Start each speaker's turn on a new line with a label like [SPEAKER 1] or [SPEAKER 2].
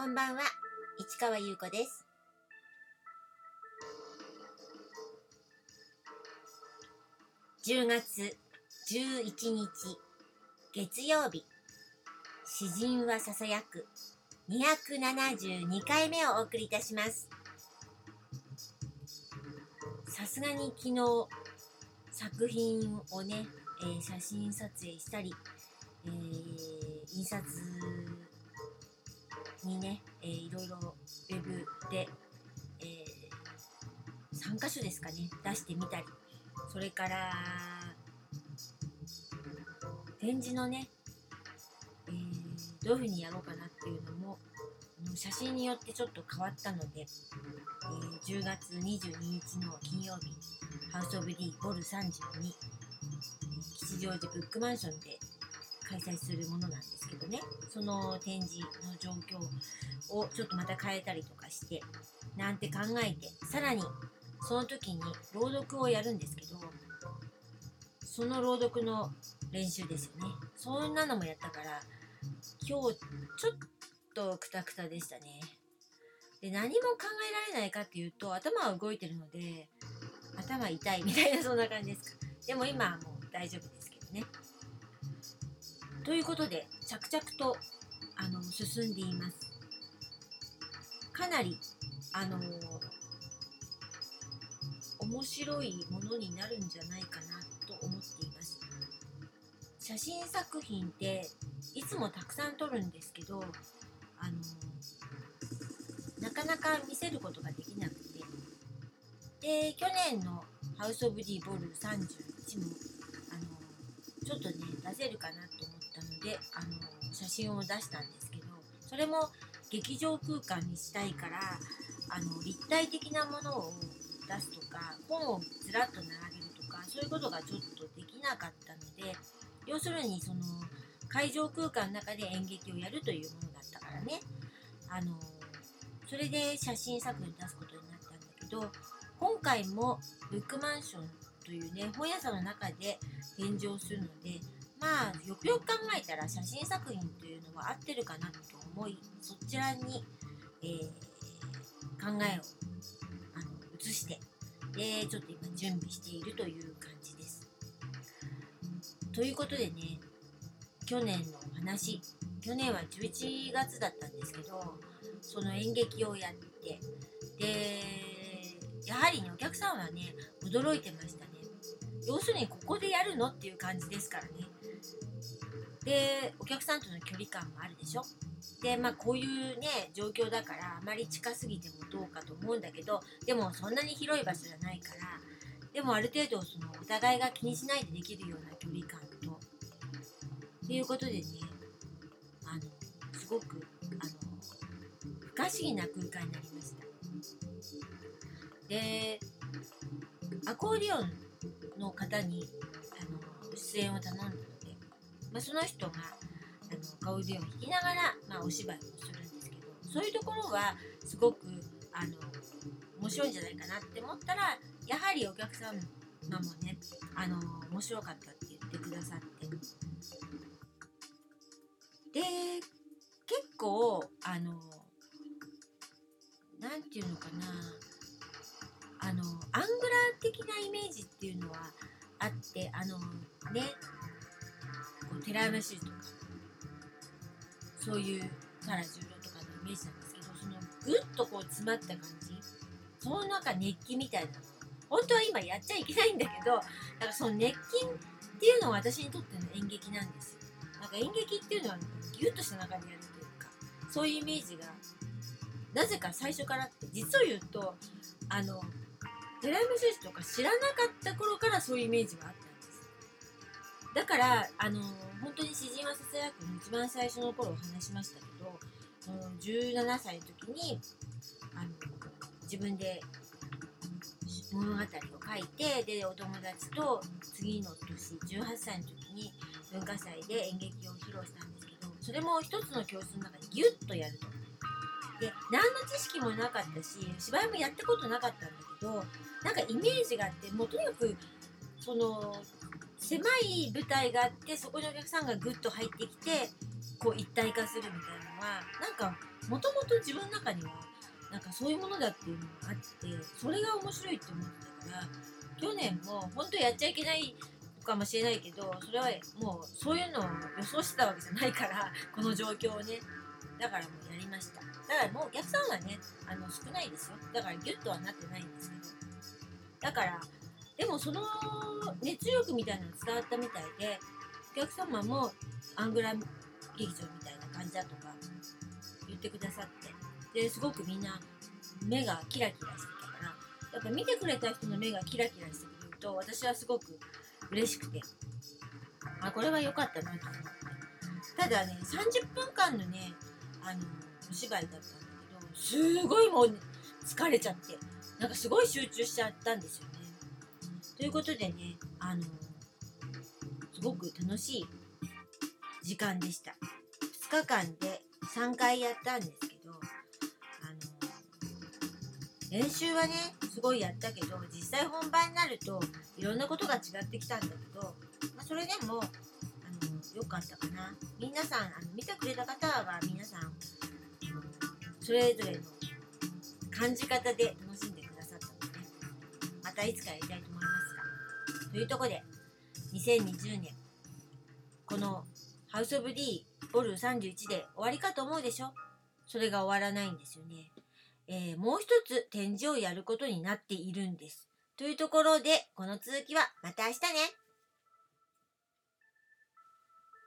[SPEAKER 1] こんばんは、市川優子です。10月11日、月曜日、詩人はささやく272回目をお送りいたします。さすがに昨日、作品をね、えー写真撮影したり、えー印刷3箇所ですかね。出してみたり。それから展示のね、えーどういうふうにやろうかなっていうのも写真によってちょっと変わったので、えー10月22日の金曜日ハウス・オブ・ディ・ボル32、吉祥寺ブックマンションで開催するものなんですけどね。その展示の状況をちょっとまた変えたりとかしてなんて考えてさらにその時に朗読をやるんですけどその朗読の練習ですよね。そんなのもやったから今日ちょっとクタクタでしたね。で何も考えられないかっていうと頭は動いてるので頭痛いみたいなそんな感じですか。でも今はもう大丈夫ですけどね。ということで着々とあの進んでいます。かなりあの面白いものになるんじゃないかなと思っています。写真作品っていつもたくさん撮るんですけどあのなかなか見せることができなくて。で去年のハウス・オブ・ディ・ボル31もあのちょっとね出せるかなと思ったのであの写真を出したんですけどそれも劇場空間にしたいからあの立体的なものを出すとか本をずらっと並べるとかそういうことがちょっとできなかったので要するにその会場空間の中で演劇をやるというものだったからね。あのそれで写真作品出すことになったんだけど今回もブックマンションというね本屋さんの中で展示をするのでまあよくよく考えたら写真作品というのは合ってるかなと思いそちらに、えー考えを移してでちょっと今準備しているという感じです。ということでね去年のお話去年は11月だったんですけどその演劇をやってでやはりねお客さんはね驚いてましたね要するにここでやるのっていう感じですからねでお客さんとの距離感もあるでしょ？でまあこういうね状況だからあまり近すぎてもどうかと思うんだけどでもそんなに広い場所じゃないからでもある程度そのお互いが気にしないでできるような距離感とっていうことでねあのすごくあの不可思議な空間になりました。でアコーディオンの方にあの出演を頼んだ、まあ、その人があのアコーディオンを弾きながら、まあ、お芝居をするんですけどそういうところはすごくあの面白いんじゃないかなって思ったらやはりお客様もねあの面白かったって言ってくださって。で結構あのなんていうのかなあのアングラー的なイメージっていうのはあってあのねこう寺山修とかそういうカラジュロとかのイメージなんですけどそのぐっとこう詰まった感じ。その中熱気みたいなの本当は今やっちゃいけないんだけどだからその熱気っていうのは私にとっての演劇なんですよ。なんか演劇っていうのはギュッとした中でやるというかそういうイメージがなぜか最初からって実を言うとあの寺山修司とか知らなかった頃からそういうイメージがあった。だからあの本当に詩人はささやくの一番最初の頃お話しましたけどその17歳の時にあの自分で物語を書いてでお友達と次の年18歳の時に文化祭で演劇を披露したんですけどそれも一つの教室の中でギュッとやると。で何の知識もなかったし芝居もやったことなかったんだけどなんかイメージがあってもうとにかくその狭い舞台があってそこにお客さんがグッと入ってきてこう一体化するみたいなのはなんかもともと自分の中にはなんかそういうものだっていうのがあってそれが面白いって思ってたから去年も本当やっちゃいけないかもしれないけどそれはもうそういうのを予想してたわけじゃないから この状況をね。だからもうやりました。だからもうお客さんはねあの少ないですよ。だからギュッとはなってないんですけど。だからでもその熱力みたいなの伝わったみたいでお客様もアングラ劇場みたいな感じだとか言ってくださって。ですごくみんな目がキラキラしてたから。やっぱ見てくれた人の目がキラキラしてくると私はすごく嬉しくて。あこれは良かったなと思って。ただね30分間のねあのお芝居だったんだけどすごいもう疲れちゃって。なんかすごい集中しちゃったんですよね。ということでねあのすごく楽しい時間でした。2日間で3回やったんですけどあの練習はねすごいやったけど実際本番になるといろんなことが違ってきたんだけど、まあ、それでもあの良かったかな。皆さんあの見てくれた方は皆さんそれぞれの感じ方で楽しんでくださったので、ね、またいつかやりたいと思います。というところで2020年このハウス・オブ・ディボル31で終わりかと思うでしょ？それが終わらないんですよね。えー、もう一つ展示をやることになっているんです。というところで、この続きはまた明日ね。